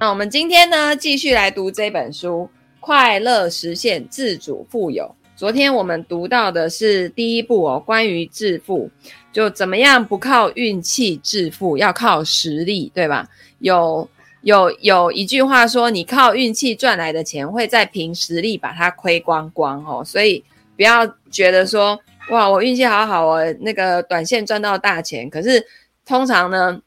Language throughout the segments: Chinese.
那我们今天呢，继续来读这本书《快乐实现自主富有》。昨天我们读到的是第一步哦，关于致富，就怎么样不靠运气致富，要靠实力，对吧？有有有一句话说，你靠运气赚来的钱，会再凭实力把它亏光光哦。所以不要觉得说，哇，我运气好好哦，那个短线赚到大钱。可是通常呢，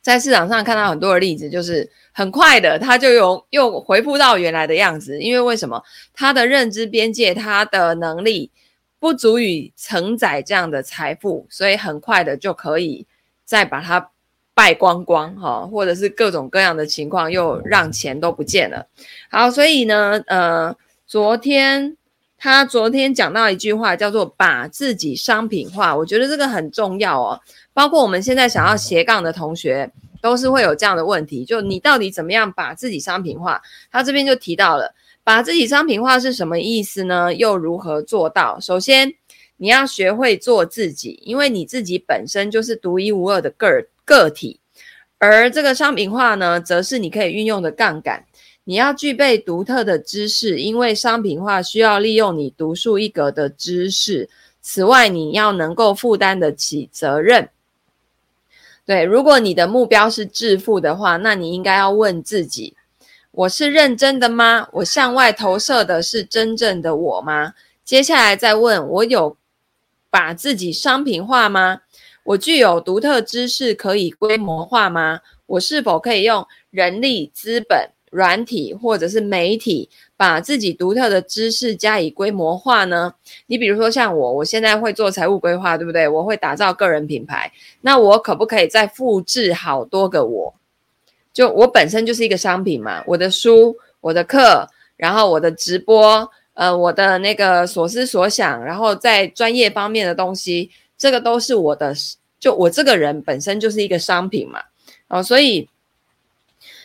在市场上看到很多的例子，就是很快的，他就又又回复到原来的样子。因为为什么？他的认知边界，他的能力不足以承载这样的财富，所以很快的就可以再把它败光光，哈，或者是各种各样的情况，又让钱都不见了。好，所以呢，呃，昨天他昨天讲到一句话，叫做把自己商品化，我觉得这个很重要哦。包括我们现在想要斜杠的同学，都是会有这样的问题，就你到底怎么样把自己商品化？他这边就提到了，把自己商品化是什么意思呢？又如何做到？首先，你要学会做自己，因为你自己本身就是独一无二的个个体，而这个商品化呢，则是你可以运用的杠杆。你要具备独特的知识，因为商品化需要利用你独树一格的知识。此外，你要能够负担得起责任。对，如果你的目标是致富的话，那你应该要问自己：我是认真的吗？我向外投射的是真正的我吗？接下来再问：我有把自己商品化吗？我具有独特知识可以规模化吗？我是否可以用人力资本？软体或者是媒体，把自己独特的知识加以规模化呢？你比如说像我，我现在会做财务规划，对不对？我会打造个人品牌，那我可不可以再复制好多个我？就我本身就是一个商品嘛，我的书、我的课，然后我的直播，呃，我的那个所思所想，然后在专业方面的东西，这个都是我的，就我这个人本身就是一个商品嘛，哦，所以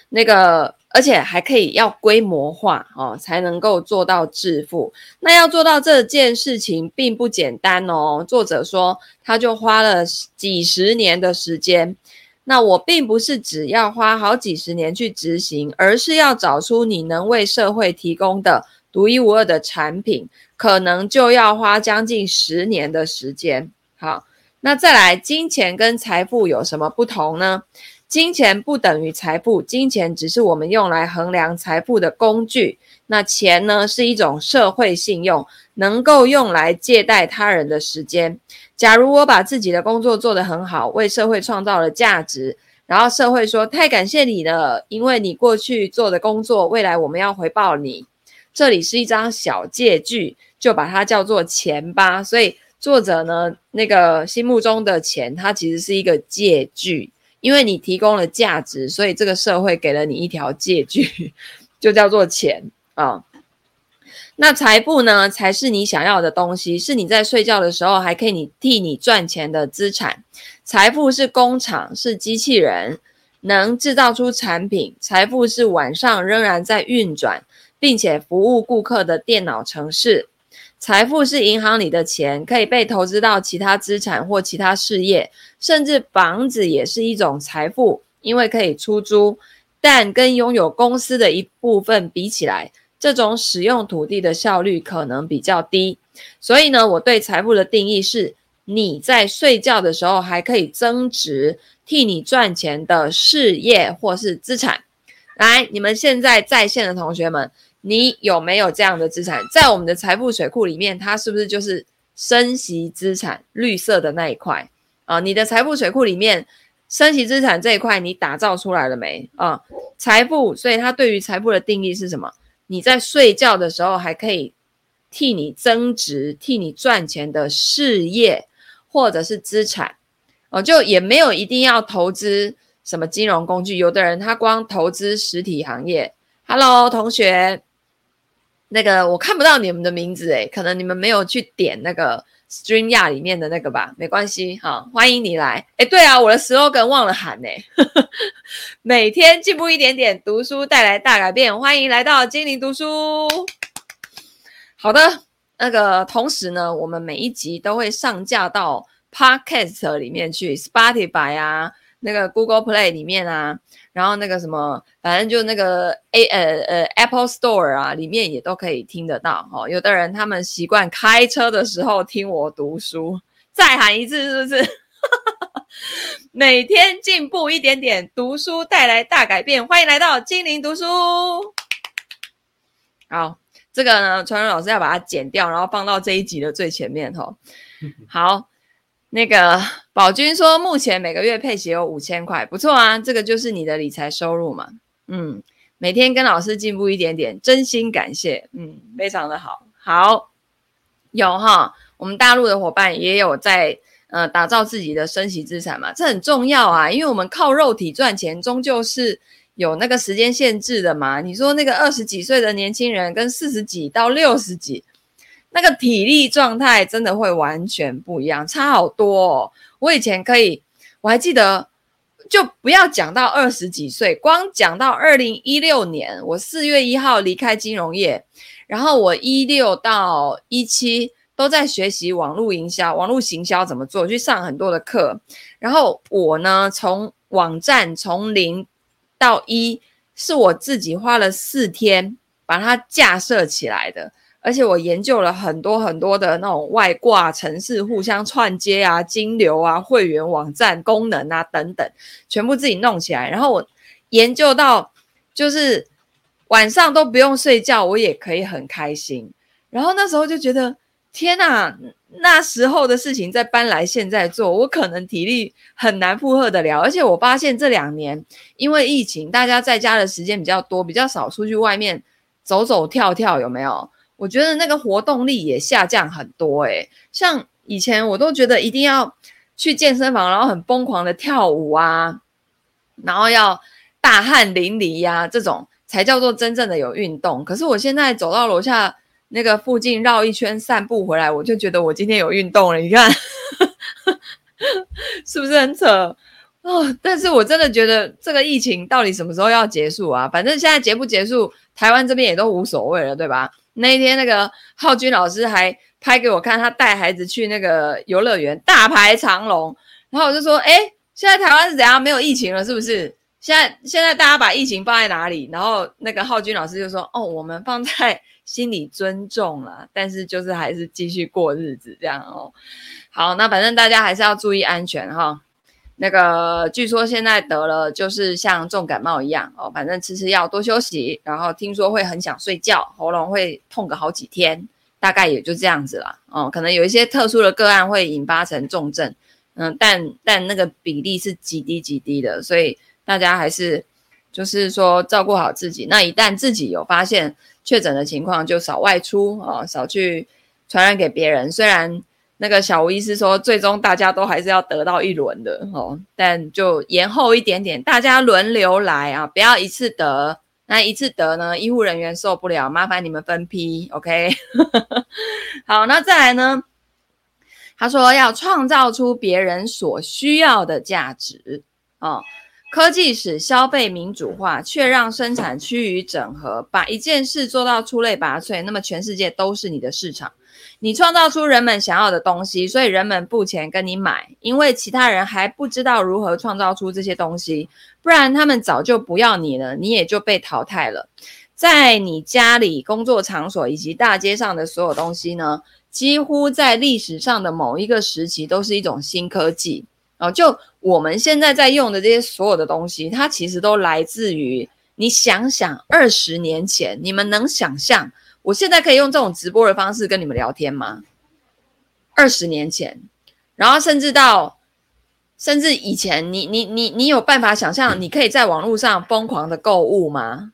那个。而且还可以要规模化哦，才能够做到致富。那要做到这件事情并不简单哦。作者说，他就花了几十年的时间。那我并不是只要花好几十年去执行，而是要找出你能为社会提供的独一无二的产品，可能就要花将近十年的时间。好，那再来，金钱跟财富有什么不同呢？金钱不等于财富，金钱只是我们用来衡量财富的工具。那钱呢，是一种社会信用，能够用来借贷他人的时间。假如我把自己的工作做得很好，为社会创造了价值，然后社会说太感谢你了，因为你过去做的工作，未来我们要回报你。这里是一张小借据，就把它叫做钱吧。所以作者呢，那个心目中的钱，它其实是一个借据。因为你提供了价值，所以这个社会给了你一条借据，就叫做钱啊、那财富呢，才是你想要的东西，是你在睡觉的时候还可以你替你赚钱的资产。财富是工厂，是机器人，能制造出产品。财富是晚上仍然在运转，并且服务顾客的电脑城市。财富是银行里的钱，可以被投资到其他资产或其他事业，甚至房子也是一种财富，因为可以出租。但跟拥有公司的一部分比起来，这种使用土地的效率可能比较低。所以呢，我对财富的定义是：你在睡觉的时候还可以增值，替你赚钱的事业或是资产。来，你们现在在线的同学们。你有没有这样的资产？在我们的财富水库里面，它是不是就是升息资产绿色的那一块啊？你的财富水库里面，升息资产这一块你打造出来了没啊？财富，所以它对于财富的定义是什么？你在睡觉的时候还可以替你增值、替你赚钱的事业或者是资产哦，就也没有一定要投资什么金融工具。有的人他光投资实体行业。Hello，同学。那个我看不到你们的名字诶，可能你们没有去点那个 stream 亚里面的那个吧，没关系哈，欢迎你来。诶，对啊，我的 slogan 忘了喊呢，每天进步一点点，读书带来大改变，欢迎来到精灵读书。好的，那个同时呢，我们每一集都会上架到 Podcast 里面去，Spotify 啊。那个 Google Play 里面啊，然后那个什么，反正就那个 A 呃呃 Apple Store 啊，里面也都可以听得到。哦，有的人他们习惯开车的时候听我读书，再喊一次是不是？每天进步一点点，读书带来大改变。欢迎来到精灵读书。好，这个呢，传人老师要把它剪掉，然后放到这一集的最前面。哈，好。那个宝君说，目前每个月配息有五千块，不错啊，这个就是你的理财收入嘛。嗯，每天跟老师进步一点点，真心感谢。嗯，非常的好。好，有哈，我们大陆的伙伴也有在呃打造自己的生息资产嘛，这很重要啊，因为我们靠肉体赚钱，终究是有那个时间限制的嘛。你说那个二十几岁的年轻人跟四十几到六十几。那个体力状态真的会完全不一样，差好多哦。我以前可以，我还记得，就不要讲到二十几岁，光讲到二零一六年，我四月一号离开金融业，然后我一六到一七都在学习网络营销、网络行销怎么做，去上很多的课。然后我呢，从网站从零到一，是我自己花了四天把它架设起来的。而且我研究了很多很多的那种外挂城市，互相串接啊、金流啊、会员网站功能啊等等，全部自己弄起来。然后我研究到，就是晚上都不用睡觉，我也可以很开心。然后那时候就觉得，天哪，那时候的事情再搬来现在做，我可能体力很难负荷得了。而且我发现这两年因为疫情，大家在家的时间比较多，比较少出去外面走走跳跳，有没有？我觉得那个活动力也下降很多诶，像以前我都觉得一定要去健身房，然后很疯狂的跳舞啊，然后要大汗淋漓呀，这种才叫做真正的有运动。可是我现在走到楼下那个附近绕一圈散步回来，我就觉得我今天有运动了。你看，是不是很扯哦？但是我真的觉得这个疫情到底什么时候要结束啊？反正现在结不结束，台湾这边也都无所谓了，对吧？那一天，那个浩君老师还拍给我看，他带孩子去那个游乐园，大排长龙。然后我就说：“哎，现在台湾是怎样？没有疫情了，是不是？现在现在大家把疫情放在哪里？”然后那个浩君老师就说：“哦，我们放在 心里尊重了，但是就是还是继续过日子这样哦。”好，那反正大家还是要注意安全哈。那个据说现在得了就是像重感冒一样哦，反正吃吃药多休息，然后听说会很想睡觉，喉咙会痛个好几天，大概也就这样子啦。哦，可能有一些特殊的个案会引发成重症，嗯，但但那个比例是极低极低的，所以大家还是就是说照顾好自己。那一旦自己有发现确诊的情况，就少外出哦，少去传染给别人。虽然。那个小吴医师说，最终大家都还是要得到一轮的哦，但就延后一点点，大家轮流来啊，不要一次得。那一次得呢，医护人员受不了，麻烦你们分批，OK？好，那再来呢？他说要创造出别人所需要的价值哦。科技使消费民主化，却让生产趋于整合，把一件事做到出类拔萃，那么全世界都是你的市场。你创造出人们想要的东西，所以人们付钱跟你买，因为其他人还不知道如何创造出这些东西，不然他们早就不要你了，你也就被淘汰了。在你家里、工作场所以及大街上的所有东西呢，几乎在历史上的某一个时期都是一种新科技哦。就我们现在在用的这些所有的东西，它其实都来自于你想想二十年前，你们能想象？我现在可以用这种直播的方式跟你们聊天吗？二十年前，然后甚至到，甚至以前，你你你你有办法想象你可以在网络上疯狂的购物吗？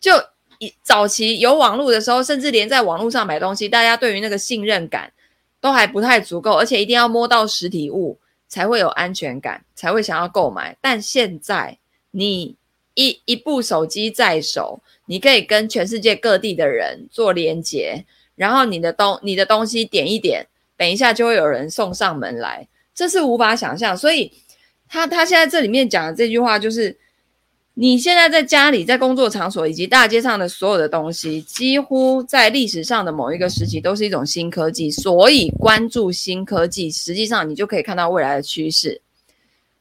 就以早期有网络的时候，甚至连在网络上买东西，大家对于那个信任感都还不太足够，而且一定要摸到实体物才会有安全感，才会想要购买。但现在，你一一部手机在手。你可以跟全世界各地的人做连接，然后你的东你的东西点一点，等一下就会有人送上门来，这是无法想象。所以他他现在这里面讲的这句话就是，你现在在家里、在工作场所以及大街上的所有的东西，几乎在历史上的某一个时期都是一种新科技。所以关注新科技，实际上你就可以看到未来的趋势。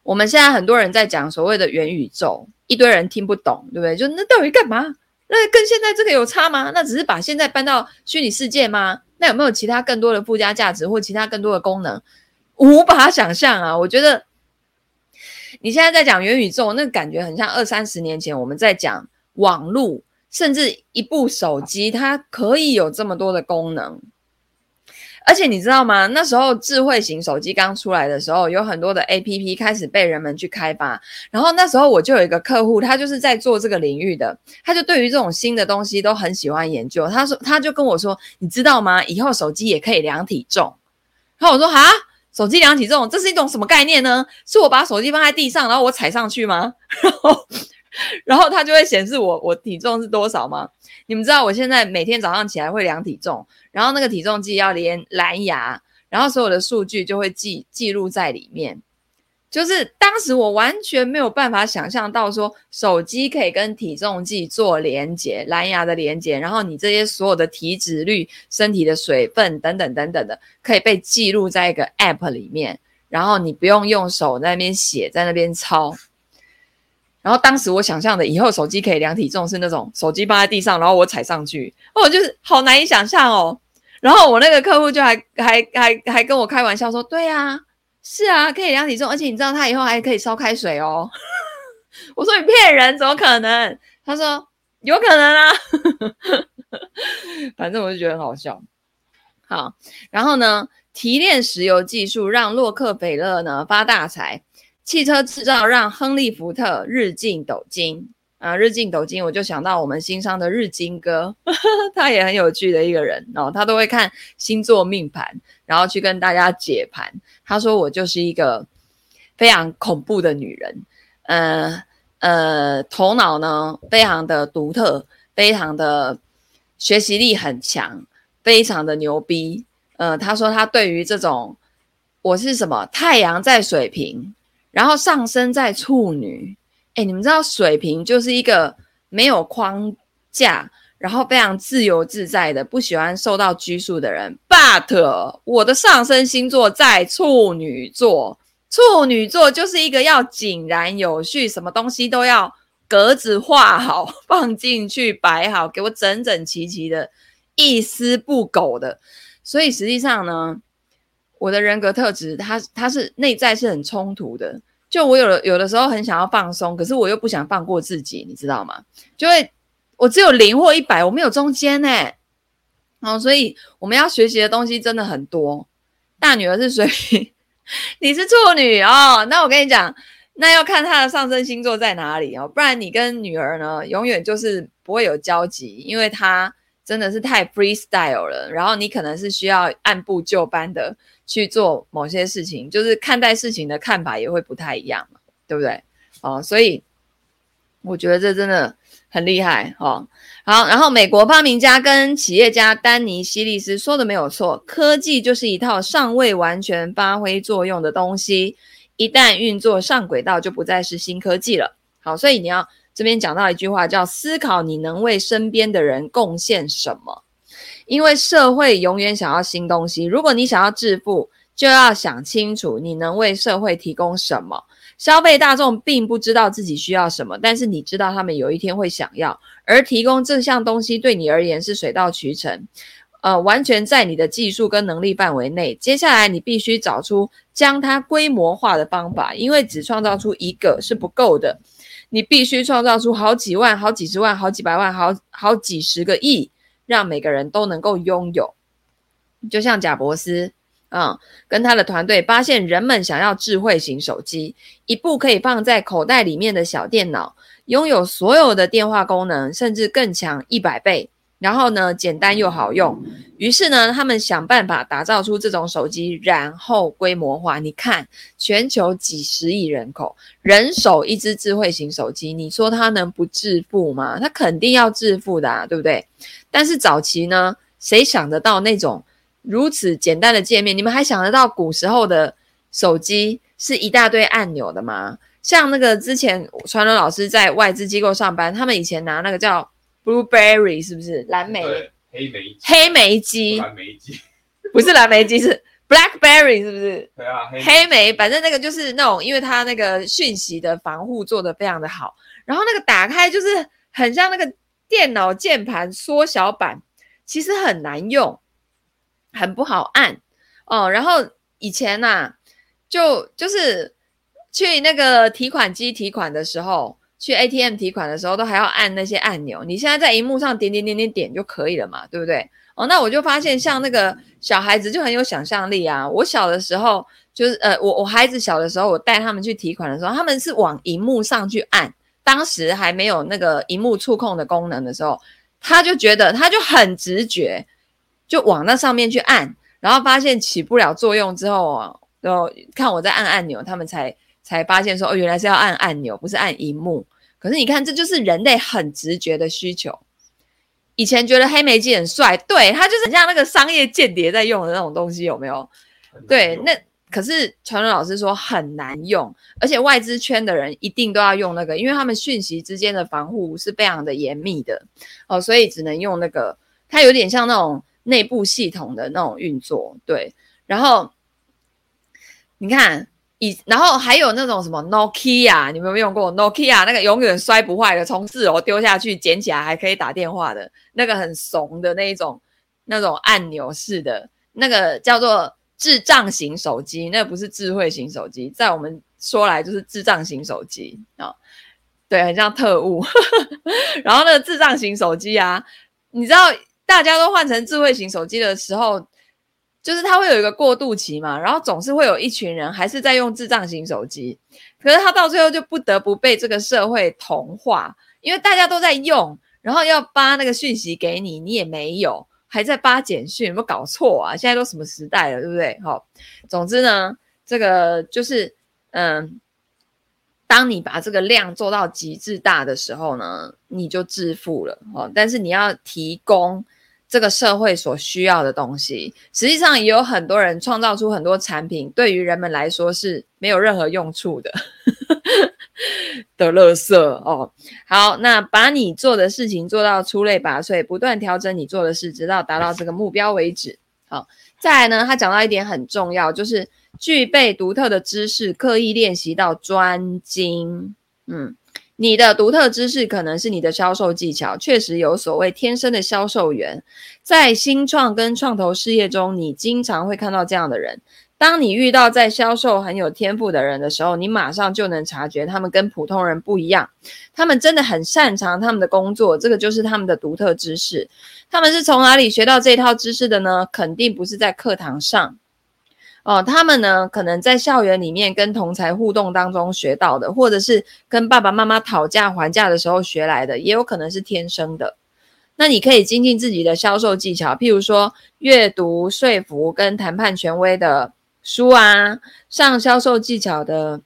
我们现在很多人在讲所谓的元宇宙，一堆人听不懂，对不对？就那到底干嘛？那跟现在这个有差吗？那只是把现在搬到虚拟世界吗？那有没有其他更多的附加价值或其他更多的功能？无法想象啊！我觉得你现在在讲元宇宙，那感觉很像二三十年前我们在讲网络，甚至一部手机，它可以有这么多的功能。而且你知道吗？那时候智慧型手机刚出来的时候，有很多的 APP 开始被人们去开发。然后那时候我就有一个客户，他就是在做这个领域的，他就对于这种新的东西都很喜欢研究。他说，他就跟我说：“你知道吗？以后手机也可以量体重。”然后我说：“哈，手机量体重，这是一种什么概念呢？是我把手机放在地上，然后我踩上去吗？然后，然后它就会显示我我体重是多少吗？你们知道我现在每天早上起来会量体重。”然后那个体重计要连蓝牙，然后所有的数据就会记记录在里面。就是当时我完全没有办法想象到说手机可以跟体重计做连接，蓝牙的连接，然后你这些所有的体脂率、身体的水分等等等等的，可以被记录在一个 App 里面，然后你不用用手在那边写，在那边抄。然后当时我想象的以后手机可以量体重是那种手机放在地上，然后我踩上去，哦，就是好难以想象哦。然后我那个客户就还还还还跟我开玩笑说：“对啊，是啊，可以量体重，而且你知道他以后还可以烧开水哦。”我说：“你骗人，怎么可能？”他说：“有可能啊。”反正我就觉得很好笑。好，然后呢，提炼石油技术让洛克菲勒呢发大财。汽车制造让亨利·福特日进斗金啊！日进斗金，我就想到我们新商的日金哥，他也很有趣的一个人哦。他都会看星座命盘，然后去跟大家解盘。他说我就是一个非常恐怖的女人，呃呃，头脑呢非常的独特，非常的学习力很强，非常的牛逼。呃，他说他对于这种我是什么太阳在水瓶。然后上升在处女，哎，你们知道水瓶就是一个没有框架，然后非常自由自在的，不喜欢受到拘束的人。But 我的上升星座在处女座，处女座就是一个要井然有序，什么东西都要格子画好，放进去摆好，给我整整齐齐的，一丝不苟的。所以实际上呢。我的人格特质，它它是内在是很冲突的。就我有的有的时候很想要放松，可是我又不想放过自己，你知道吗？就会我只有零或一百，我没有中间呢。哦，所以我们要学习的东西真的很多。大女儿是水瓶，你是处女哦。那我跟你讲，那要看她的上升星座在哪里哦，不然你跟女儿呢，永远就是不会有交集，因为她真的是太 freestyle 了。然后你可能是需要按部就班的。去做某些事情，就是看待事情的看法也会不太一样嘛，对不对？哦，所以我觉得这真的很厉害哦。好，然后美国发明家跟企业家丹尼希利斯说的没有错，科技就是一套尚未完全发挥作用的东西，一旦运作上轨道，就不再是新科技了。好，所以你要这边讲到一句话，叫思考你能为身边的人贡献什么。因为社会永远想要新东西，如果你想要致富，就要想清楚你能为社会提供什么。消费大众并不知道自己需要什么，但是你知道他们有一天会想要，而提供这项东西对你而言是水到渠成，呃，完全在你的技术跟能力范围内。接下来你必须找出将它规模化的方法，因为只创造出一个是不够的，你必须创造出好几万、好几十万、好几百万、好好几十个亿。让每个人都能够拥有，就像贾伯斯，嗯，跟他的团队发现人们想要智慧型手机，一部可以放在口袋里面的小电脑，拥有所有的电话功能，甚至更强一百倍。然后呢，简单又好用。于是呢，他们想办法打造出这种手机，然后规模化。你看，全球几十亿人口，人手一支智慧型手机，你说它能不致富吗？它肯定要致富的啊，对不对？但是早期呢，谁想得到那种如此简单的界面？你们还想得到古时候的手机是一大堆按钮的吗？像那个之前传伦老师在外资机构上班，他们以前拿那个叫。Blueberry 是不是蓝莓？黑莓黑莓机，蓝莓机，不是蓝莓机，是，BlackBerry 是不是？对啊，黑莓，反正那个就是那种，因为它那个讯息的防护做的非常的好，然后那个打开就是很像那个电脑键盘缩小版，其实很难用，很不好按哦。然后以前呐、啊，就就是去那个提款机提款的时候。去 ATM 提款的时候，都还要按那些按钮。你现在在荧幕上点点点点点就可以了嘛，对不对？哦，那我就发现，像那个小孩子就很有想象力啊。我小的时候，就是呃，我我孩子小的时候，我带他们去提款的时候，他们是往荧幕上去按。当时还没有那个荧幕触控的功能的时候，他就觉得他就很直觉，就往那上面去按，然后发现起不了作用之后啊，然后看我在按按钮，他们才。才发现说哦，原来是要按按钮，不是按荧幕。可是你看，这就是人类很直觉的需求。以前觉得黑莓机很帅，对，它就是很像那个商业间谍在用的那种东西，有没有？对，那可是传伦老师说很难用，而且外资圈的人一定都要用那个，因为他们讯息之间的防护是非常的严密的哦，所以只能用那个。它有点像那种内部系统的那种运作，对。然后你看。以然后还有那种什么 Nokia，你们有没有用过 Nokia？那个永远摔不坏的，从四楼丢下去捡起来还可以打电话的那个很怂的那一种，那种按钮式的，那个叫做智障型手机，那不是智慧型手机，在我们说来就是智障型手机啊、对，很像特务。然后那个智障型手机啊，你知道大家都换成智慧型手机的时候。就是它会有一个过渡期嘛，然后总是会有一群人还是在用智障型手机，可是他到最后就不得不被这个社会同化，因为大家都在用，然后要发那个讯息给你，你也没有，还在发简讯，有没有搞错啊？现在都什么时代了，对不对？好，总之呢，这个就是，嗯，当你把这个量做到极致大的时候呢，你就致富了哦。但是你要提供。这个社会所需要的东西，实际上也有很多人创造出很多产品，对于人们来说是没有任何用处的 的垃圾哦。好，那把你做的事情做到出类拔萃，不断调整你做的事，直到达到这个目标为止。好，再来呢，他讲到一点很重要，就是具备独特的知识，刻意练习到专精。嗯。你的独特知识可能是你的销售技巧，确实有所谓天生的销售员。在新创跟创投事业中，你经常会看到这样的人。当你遇到在销售很有天赋的人的时候，你马上就能察觉他们跟普通人不一样。他们真的很擅长他们的工作，这个就是他们的独特知识。他们是从哪里学到这套知识的呢？肯定不是在课堂上。哦，他们呢，可能在校园里面跟同才互动当中学到的，或者是跟爸爸妈妈讨价还价的时候学来的，也有可能是天生的。那你可以精进自己的销售技巧，譬如说阅读说服跟谈判权威的书啊，上销售技巧的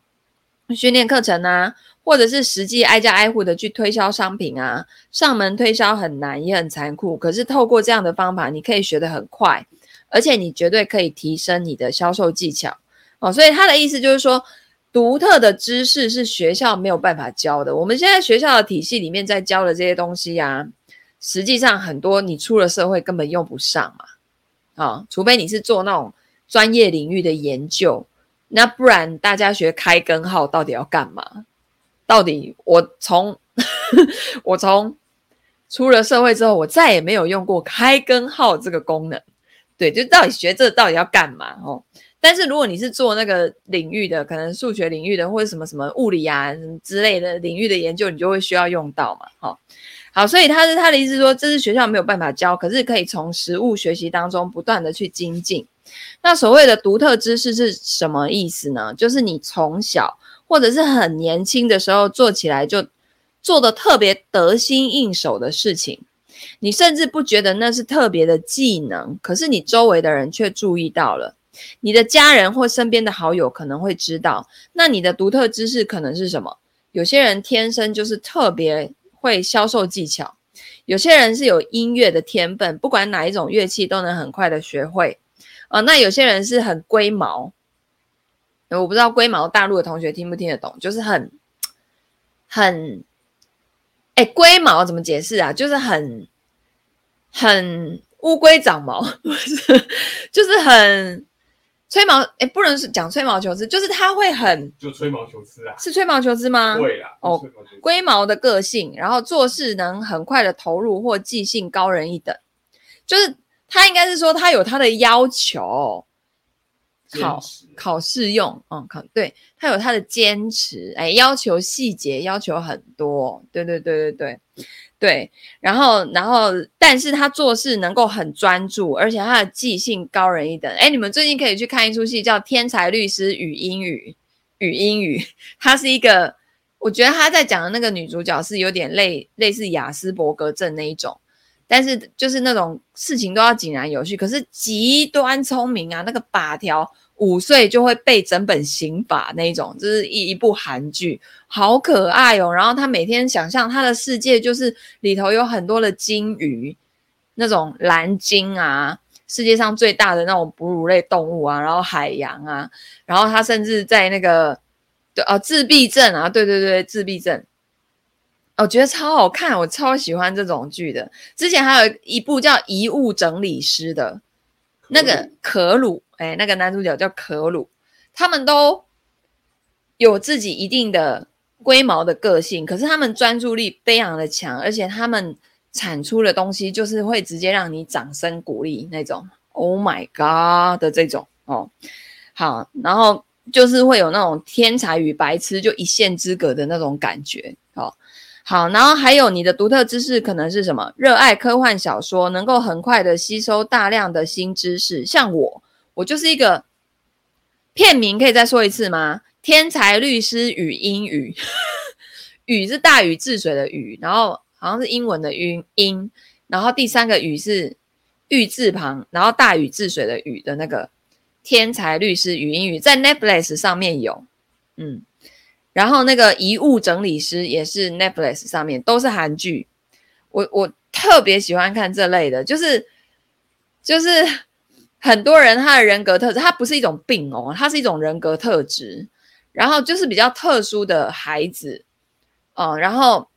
训练课程啊，或者是实际挨家挨户的去推销商品啊。上门推销很难也很残酷，可是透过这样的方法，你可以学得很快。而且你绝对可以提升你的销售技巧哦，所以他的意思就是说，独特的知识是学校没有办法教的。我们现在学校的体系里面在教的这些东西呀，实际上很多你出了社会根本用不上嘛，啊，除非你是做那种专业领域的研究，那不然大家学开根号到底要干嘛？到底我从 我从出了社会之后，我再也没有用过开根号这个功能。对，就到底学这到底要干嘛哦？但是如果你是做那个领域的，可能数学领域的或者什么什么物理啊之类的领域的研究，你就会需要用到嘛。好，好，所以他是他的意思说，这是学校没有办法教，可是可以从实务学习当中不断的去精进。那所谓的独特知识是什么意思呢？就是你从小或者是很年轻的时候做起来就做的特别得心应手的事情。你甚至不觉得那是特别的技能，可是你周围的人却注意到了，你的家人或身边的好友可能会知道。那你的独特知识可能是什么？有些人天生就是特别会销售技巧，有些人是有音乐的天分，不管哪一种乐器都能很快的学会。呃，那有些人是很龟毛，我不知道龟毛大陆的同学听不听得懂，就是很很。哎，龟毛怎么解释啊？就是很很乌龟长毛，不是，就是很吹毛哎，不能是讲吹毛求疵，就是他会很就吹毛求疵啊，是吹毛求疵吗？对啦，哦，龟毛的个性，然后做事能很快的投入或记性高人一等，就是他应该是说他有他的要求，考考试用，嗯，考对他有他的坚持，哎，要求细节要求很多，对对对对对。对，然后，然后，但是他做事能够很专注，而且他的记性高人一等。哎，你们最近可以去看一出戏，叫《天才律师与英语》，与英语，他是一个，我觉得他在讲的那个女主角是有点类类似雅斯伯格症那一种，但是就是那种事情都要井然有序，可是极端聪明啊，那个把条。五岁就会背整本刑法那一种，就是一一部韩剧，好可爱哦。然后他每天想象他的世界就是里头有很多的鲸鱼，那种蓝鲸啊，世界上最大的那种哺乳类动物啊，然后海洋啊，然后他甚至在那个对哦自闭症啊，对对对，自闭症，我觉得超好看，我超喜欢这种剧的。之前还有一部叫《遗物整理师》的，那个可鲁。哎，那个男主角叫可鲁，他们都有自己一定的龟毛的个性，可是他们专注力非常的强，而且他们产出的东西就是会直接让你掌声鼓励那种。Oh my god 的这种哦，好，然后就是会有那种天才与白痴就一线之隔的那种感觉。好，好，然后还有你的独特知识可能是什么？热爱科幻小说，能够很快的吸收大量的新知识，像我。我就是一个片名，可以再说一次吗？天才律师与英语，语是大禹治水的禹，然后好像是英文的音音，然后第三个禹是玉字旁，然后大禹治水的禹的那个天才律师与英语，在 Netflix 上面有，嗯，然后那个遗物整理师也是 Netflix 上面，都是韩剧，我我特别喜欢看这类的，就是就是。很多人他的人格特质，他不是一种病哦，他是一种人格特质，然后就是比较特殊的孩子，哦，然后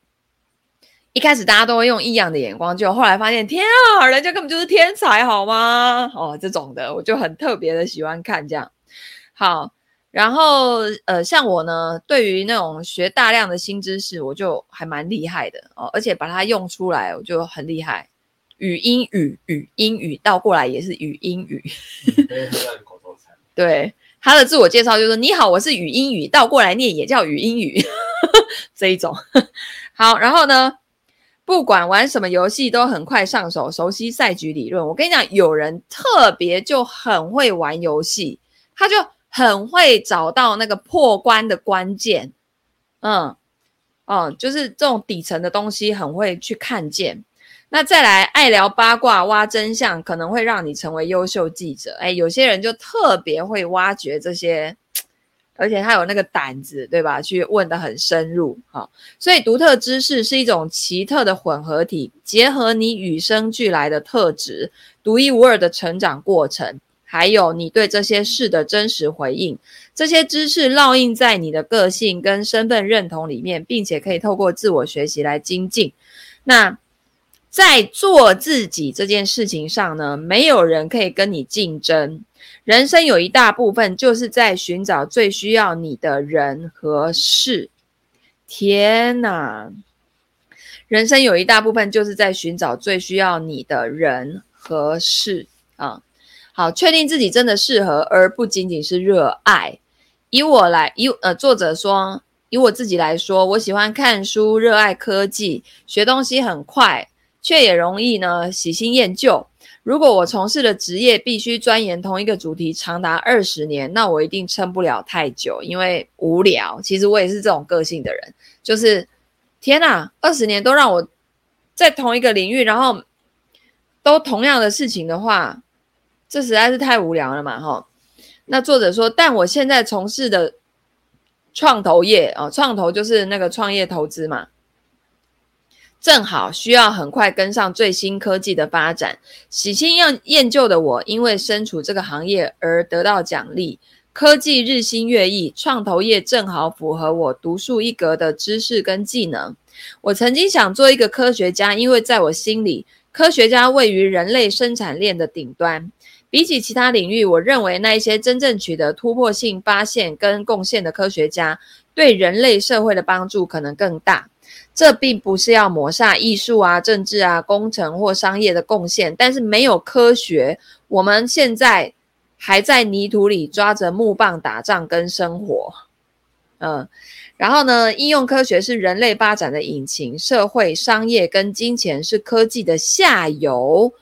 一开始大家都会用异样的眼光，就后来发现，天啊，人家根本就是天才，好吗？哦，这种的我就很特别的喜欢看这样。好，然后呃，像我呢，对于那种学大量的新知识，我就还蛮厉害的哦，而且把它用出来，我就很厉害。语音语语英语倒过来也是语音语，对，他的自我介绍就是你好，我是语音语，倒过来念也叫语音语 这一种。好，然后呢，不管玩什么游戏都很快上手，熟悉赛局理论。我跟你讲，有人特别就很会玩游戏，他就很会找到那个破关的关键。嗯嗯，就是这种底层的东西很会去看见。那再来，爱聊八卦、挖真相，可能会让你成为优秀记者。哎，有些人就特别会挖掘这些，而且他有那个胆子，对吧？去问得很深入，哈。所以，独特知识是一种奇特的混合体，结合你与生俱来的特质、独一无二的成长过程，还有你对这些事的真实回应。这些知识烙印在你的个性跟身份认同里面，并且可以透过自我学习来精进。那。在做自己这件事情上呢，没有人可以跟你竞争。人生有一大部分就是在寻找最需要你的人和事。天哪！人生有一大部分就是在寻找最需要你的人和事啊。好，确定自己真的适合，而不仅仅是热爱。以我来，以呃，作者说，以我自己来说，我喜欢看书，热爱科技，学东西很快。却也容易呢，喜新厌旧。如果我从事的职业必须钻研同一个主题长达二十年，那我一定撑不了太久，因为无聊。其实我也是这种个性的人，就是天哪，二十年都让我在同一个领域，然后都同样的事情的话，这实在是太无聊了嘛，哈。那作者说，但我现在从事的创投业啊，创投就是那个创业投资嘛。正好需要很快跟上最新科技的发展，喜新厌厌旧的我，因为身处这个行业而得到奖励。科技日新月异，创投业正好符合我独树一格的知识跟技能。我曾经想做一个科学家，因为在我心里，科学家位于人类生产链的顶端。比起其他领域，我认为那一些真正取得突破性发现跟贡献的科学家，对人类社会的帮助可能更大。这并不是要抹煞艺术啊、政治啊、工程或商业的贡献，但是没有科学，我们现在还在泥土里抓着木棒打仗跟生活。嗯，然后呢，应用科学是人类发展的引擎，社会、商业跟金钱是科技的下游。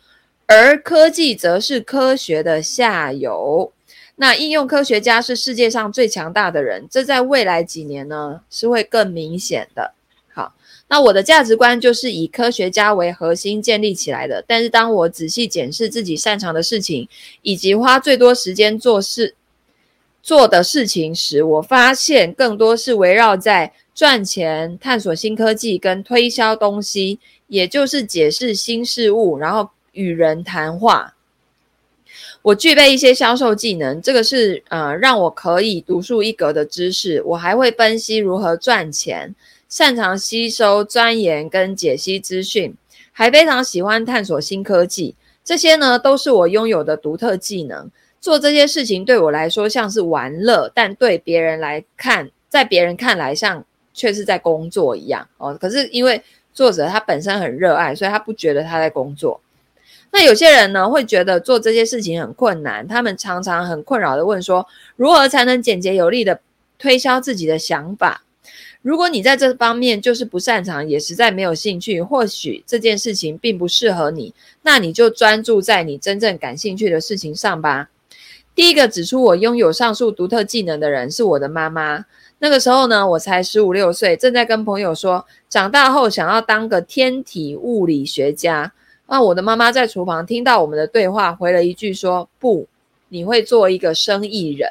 而科技则是科学的下游，那应用科学家是世界上最强大的人，这在未来几年呢是会更明显的。那我的价值观就是以科学家为核心建立起来的。但是当我仔细检视自己擅长的事情，以及花最多时间做事做的事情时，我发现更多是围绕在赚钱、探索新科技跟推销东西，也就是解释新事物，然后。与人谈话，我具备一些销售技能，这个是呃让我可以独树一格的知识。我还会分析如何赚钱，擅长吸收、钻研跟解析资讯，还非常喜欢探索新科技。这些呢都是我拥有的独特技能。做这些事情对我来说像是玩乐，但对别人来看，在别人看来像却是在工作一样哦。可是因为作者他本身很热爱，所以他不觉得他在工作。那有些人呢，会觉得做这些事情很困难，他们常常很困扰地问说，如何才能简洁有力地推销自己的想法？如果你在这方面就是不擅长，也实在没有兴趣，或许这件事情并不适合你，那你就专注在你真正感兴趣的事情上吧。第一个指出我拥有上述独特技能的人是我的妈妈。那个时候呢，我才十五六岁，正在跟朋友说，长大后想要当个天体物理学家。那我的妈妈在厨房听到我们的对话，回了一句说：“不，你会做一个生意人。”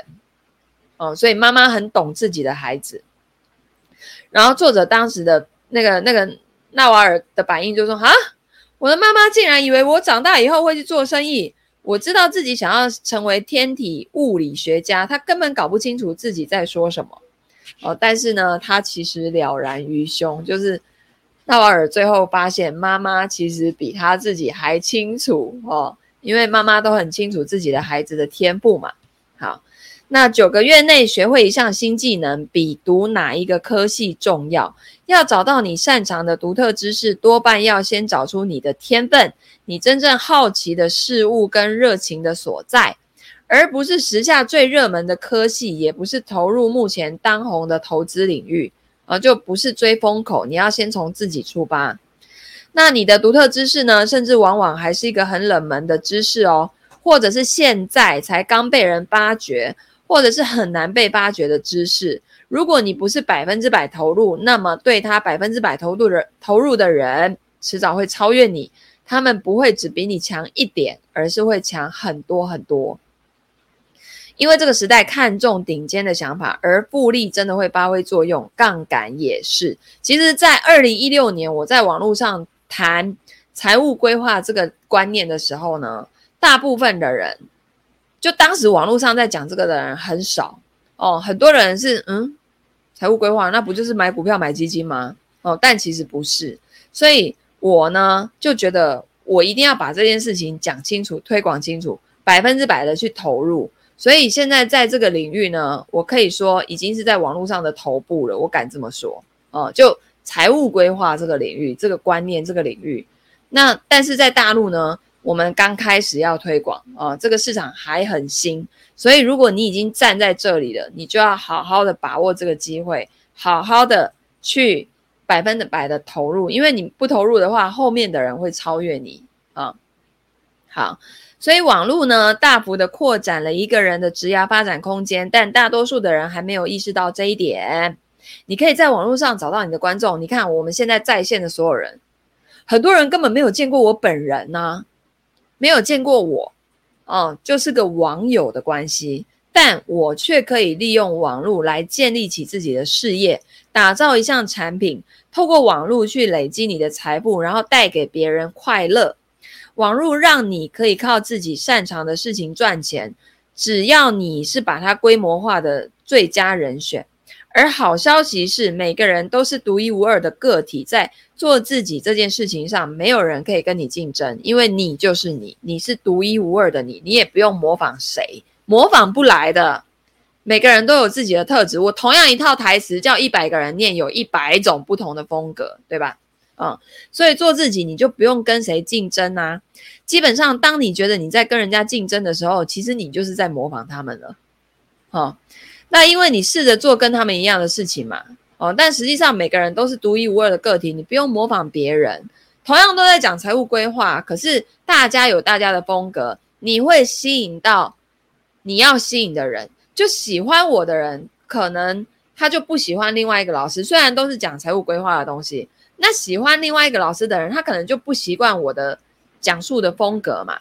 哦，所以妈妈很懂自己的孩子。然后作者当时的那个那个纳瓦尔的反应就说：“啊，我的妈妈竟然以为我长大以后会去做生意。我知道自己想要成为天体物理学家，她根本搞不清楚自己在说什么。哦，但是呢，她其实了然于胸，就是。”纳瓦尔最后发现，妈妈其实比他自己还清楚哦，因为妈妈都很清楚自己的孩子的天赋嘛。好，那九个月内学会一项新技能，比读哪一个科系重要。要找到你擅长的独特知识，多半要先找出你的天分，你真正好奇的事物跟热情的所在，而不是时下最热门的科系，也不是投入目前当红的投资领域。啊，就不是追风口，你要先从自己出发。那你的独特知识呢？甚至往往还是一个很冷门的知识哦，或者是现在才刚被人发掘，或者是很难被发掘的知识。如果你不是百分之百投入，那么对他百分之百投入的投入的人，迟早会超越你。他们不会只比你强一点，而是会强很多很多。因为这个时代看重顶尖的想法，而复利真的会发挥作用，杠杆也是。其实，在二零一六年，我在网络上谈财务规划这个观念的时候呢，大部分的人，就当时网络上在讲这个的人很少哦，很多人是嗯，财务规划那不就是买股票买基金吗？哦，但其实不是。所以我呢就觉得我一定要把这件事情讲清楚、推广清楚，百分之百的去投入。所以现在在这个领域呢，我可以说已经是在网络上的头部了，我敢这么说哦。就财务规划这个领域，这个观念这个领域，那但是在大陆呢，我们刚开始要推广啊，这个市场还很新，所以如果你已经站在这里了，你就要好好的把握这个机会，好好的去百分之百的投入，因为你不投入的话，后面的人会超越你啊。好。所以网络呢，大幅的扩展了一个人的职涯发展空间，但大多数的人还没有意识到这一点。你可以在网络上找到你的观众。你看我们现在在线的所有人，很多人根本没有见过我本人呐、没有见过我，哦，就是个网友的关系。但我却可以利用网络来建立起自己的事业，打造一项产品，透过网络去累积你的财富，然后带给别人快乐。网络让你可以靠自己擅长的事情赚钱，只要你是把它规模化的最佳人选。而好消息是，每个人都是独一无二的个体，在做自己这件事情上，没有人可以跟你竞争，因为你就是你，你是独一无二的你，你也不用模仿谁，模仿不来的。每个人都有自己的特质。我同样一套台词叫一百个人念，有一百种不同的风格，对吧？嗯，所以做自己，你就不用跟谁竞争啊。基本上，当你觉得你在跟人家竞争的时候，其实你就是在模仿他们了。好，那因为你试着做跟他们一样的事情嘛。哦，但实际上每个人都是独一无二的个体，你不用模仿别人。同样都在讲财务规划，可是大家有大家的风格，你会吸引到你要吸引的人。就喜欢我的人，可能他就不喜欢另外一个老师。虽然都是讲财务规划的东西，那喜欢另外一个老师的人，他可能就不习惯我的讲述的风格嘛。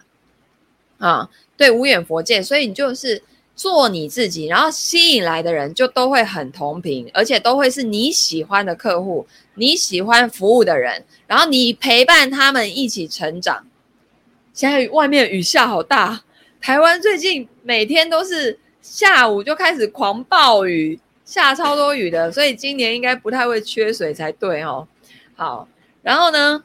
啊，对，无远佛界，所以你就是做你自己，然后吸引来的人就都会很同频，而且都会是你喜欢的客户，你喜欢服务的人，然后你陪伴他们一起成长。现在外面雨下好大，台湾最近每天都是。下午就开始狂暴雨，下超多雨的，所以今年应该不太会缺水才对哦。好，然后呢？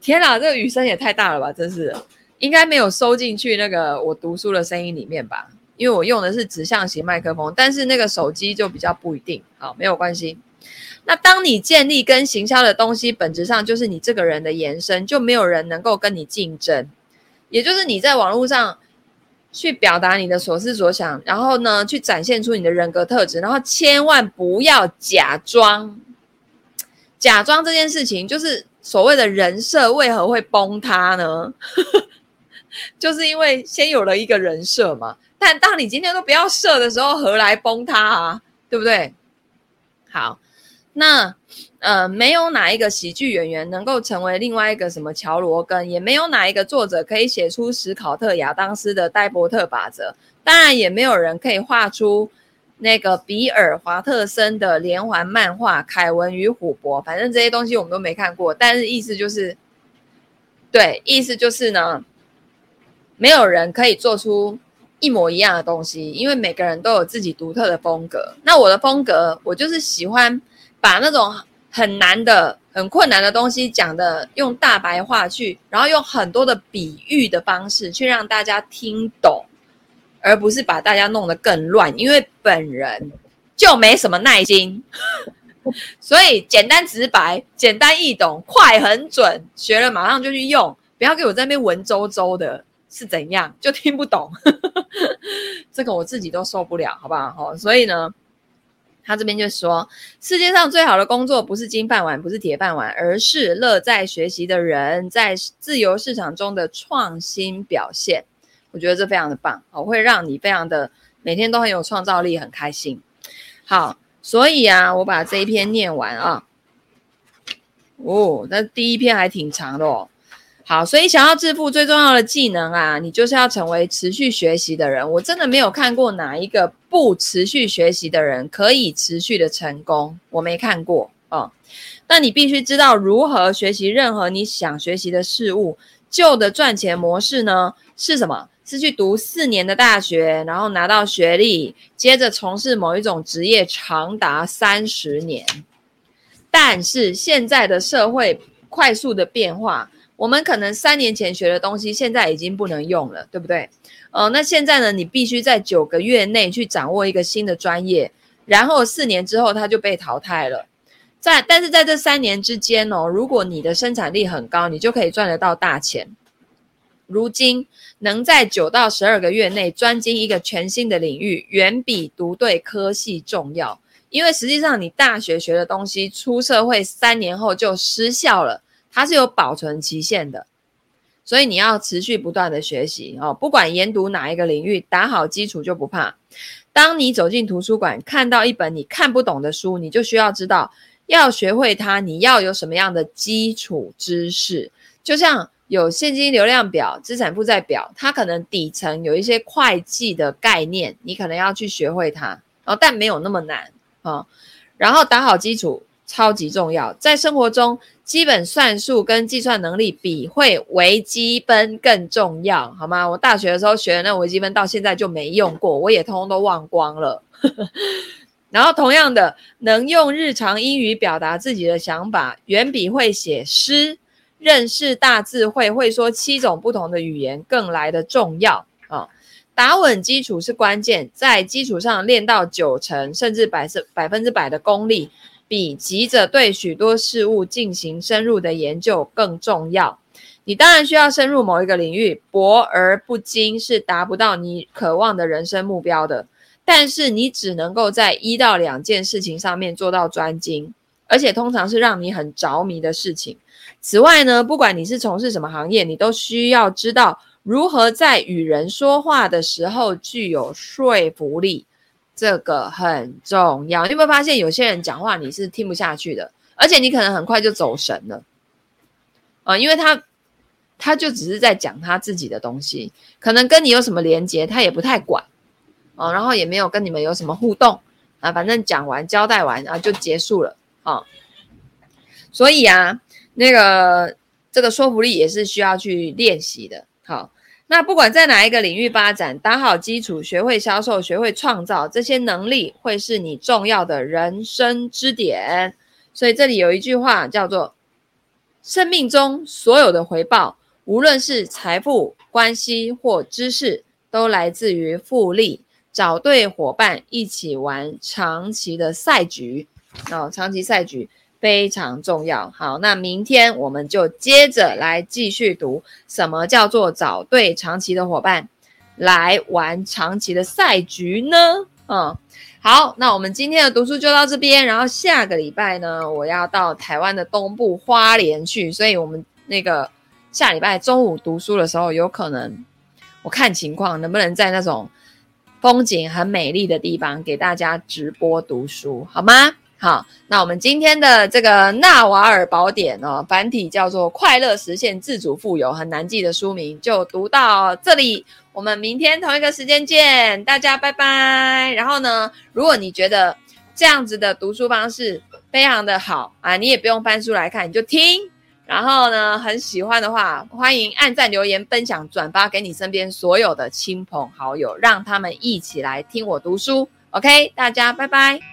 天哪，这个雨声也太大了吧！真是，应该没有收进去那个我读书的声音里面吧？因为我用的是指向型麦克风，但是那个手机就比较不一定。好，没有关系。那当你建立跟行销的东西，本质上就是你这个人的延伸，就没有人能够跟你竞争，也就是你在网络上。去表达你的所思所想，然后呢，去展现出你的人格特质，然后千万不要假装。假装这件事情，就是所谓的人设为何会崩塌呢？就是因为先有了一个人设嘛。但当你今天都不要设的时候，何来崩塌啊？对不对？好，那。呃，没有哪一个喜剧演员能够成为另外一个什么乔罗根，也没有哪一个作者可以写出史考特亚当斯的戴伯特法则，当然也没有人可以画出那个比尔华特森的连环漫画《凯文与虎伯》。反正这些东西我们都没看过，但是意思就是，对，意思就是呢，没有人可以做出一模一样的东西，因为每个人都有自己独特的风格。那我的风格，我就是喜欢把那种。很难的、很困难的东西讲的用大白话去，然后用很多的比喻的方式去让大家听懂，而不是把大家弄得更乱。因为本人就没什么耐心，所以简单直白、简单易懂、快很准，学了马上就去用。不要给我在那边文绉绉的，是怎样就听不懂？这个我自己都受不了，好不好？所以呢。他这边就说，世界上最好的工作不是金饭碗，不是铁饭碗，而是乐在学习的人在自由市场中的创新表现。我觉得这非常的棒，哦，会让你非常的每天都很有创造力，很开心。好，所以啊，我把这一篇念完啊。哦，那第一篇还挺长的哦。好，所以想要致富最重要的技能啊，你就是要成为持续学习的人。我真的没有看过哪一个不持续学习的人可以持续的成功，我没看过哦。那你必须知道如何学习任何你想学习的事物。旧的赚钱模式呢，是什么？是去读四年的大学，然后拿到学历，接着从事某一种职业长达三十年。但是现在的社会快速的变化。我们可能三年前学的东西，现在已经不能用了，对不对？呃，那现在呢，你必须在九个月内去掌握一个新的专业，然后四年之后它就被淘汰了。在，但是在这三年之间哦，如果你的生产力很高，你就可以赚得到大钱。如今能在九到十二个月内专精一个全新的领域，远比读对科系重要。因为实际上你大学学的东西，出社会三年后就失效了。它是有保存期限的，所以你要持续不断的学习哦。不管研读哪一个领域，打好基础就不怕。当你走进图书馆，看到一本你看不懂的书，你就需要知道要学会它，你要有什么样的基础知识。就像有现金流量表、资产负债表，它可能底层有一些会计的概念，你可能要去学会它哦，但没有那么难啊、哦。然后打好基础。超级重要，在生活中，基本算术跟计算能力比会微积分更重要，好吗？我大学的时候学的那微积分，到现在就没用过，我也通通都忘光了。然后同样的，能用日常英语表达自己的想法，远比会写诗、认识大智慧、会说七种不同的语言更来得重要啊、打稳基础是关键，在基础上练到九成甚至百分百分之百的功力，比急着对许多事物进行深入的研究更重要。你当然需要深入某一个领域，博而不精是达不到你渴望的人生目标的。但是你只能够在一到两件事情上面做到专精，而且通常是让你很着迷的事情。此外呢，不管你是从事什么行业，你都需要知道如何在与人说话的时候具有说服力，这个很重要。你有没有发现有些人讲话你是听不下去的，而且你可能很快就走神了啊，因为他。他就只是在讲他自己的东西，可能跟你有什么连接，他也不太管哦，然后也没有跟你们有什么互动啊，反正讲完交代完啊就结束了啊、所以啊，那个这个说服力也是需要去练习的。好、那不管在哪一个领域发展，打好基础，学会销售，学会创造，这些能力会是你重要的人生支点。所以这里有一句话叫做：生命中所有的回报。无论是财富、关系或知识，都来自于复利。找对伙伴一起玩长期的赛局，哦，长期赛局非常重要。好，那明天我们就接着来继续读，什么叫做找对长期的伙伴来玩长期的赛局呢？嗯，好，那我们今天的读书就到这边，然后下个礼拜呢，我要到台湾的东部花莲去，所以我们那个。下礼拜中午读书的时候，有可能我看情况能不能在那种风景很美丽的地方给大家直播读书，好吗？好，那我们今天的这个纳瓦尔宝典哦，繁体叫做《快乐实现自主富有》，很难记的书名，就读到这里。我们明天同一个时间见，大家拜拜。然后呢，如果你觉得这样子的读书方式非常的好啊，你也不用翻书来看，你就听。然后呢，很喜欢的话，欢迎按赞、留言、分享、转发给你身边所有的亲朋好友，让他们一起来听我读书。OK，大家拜拜。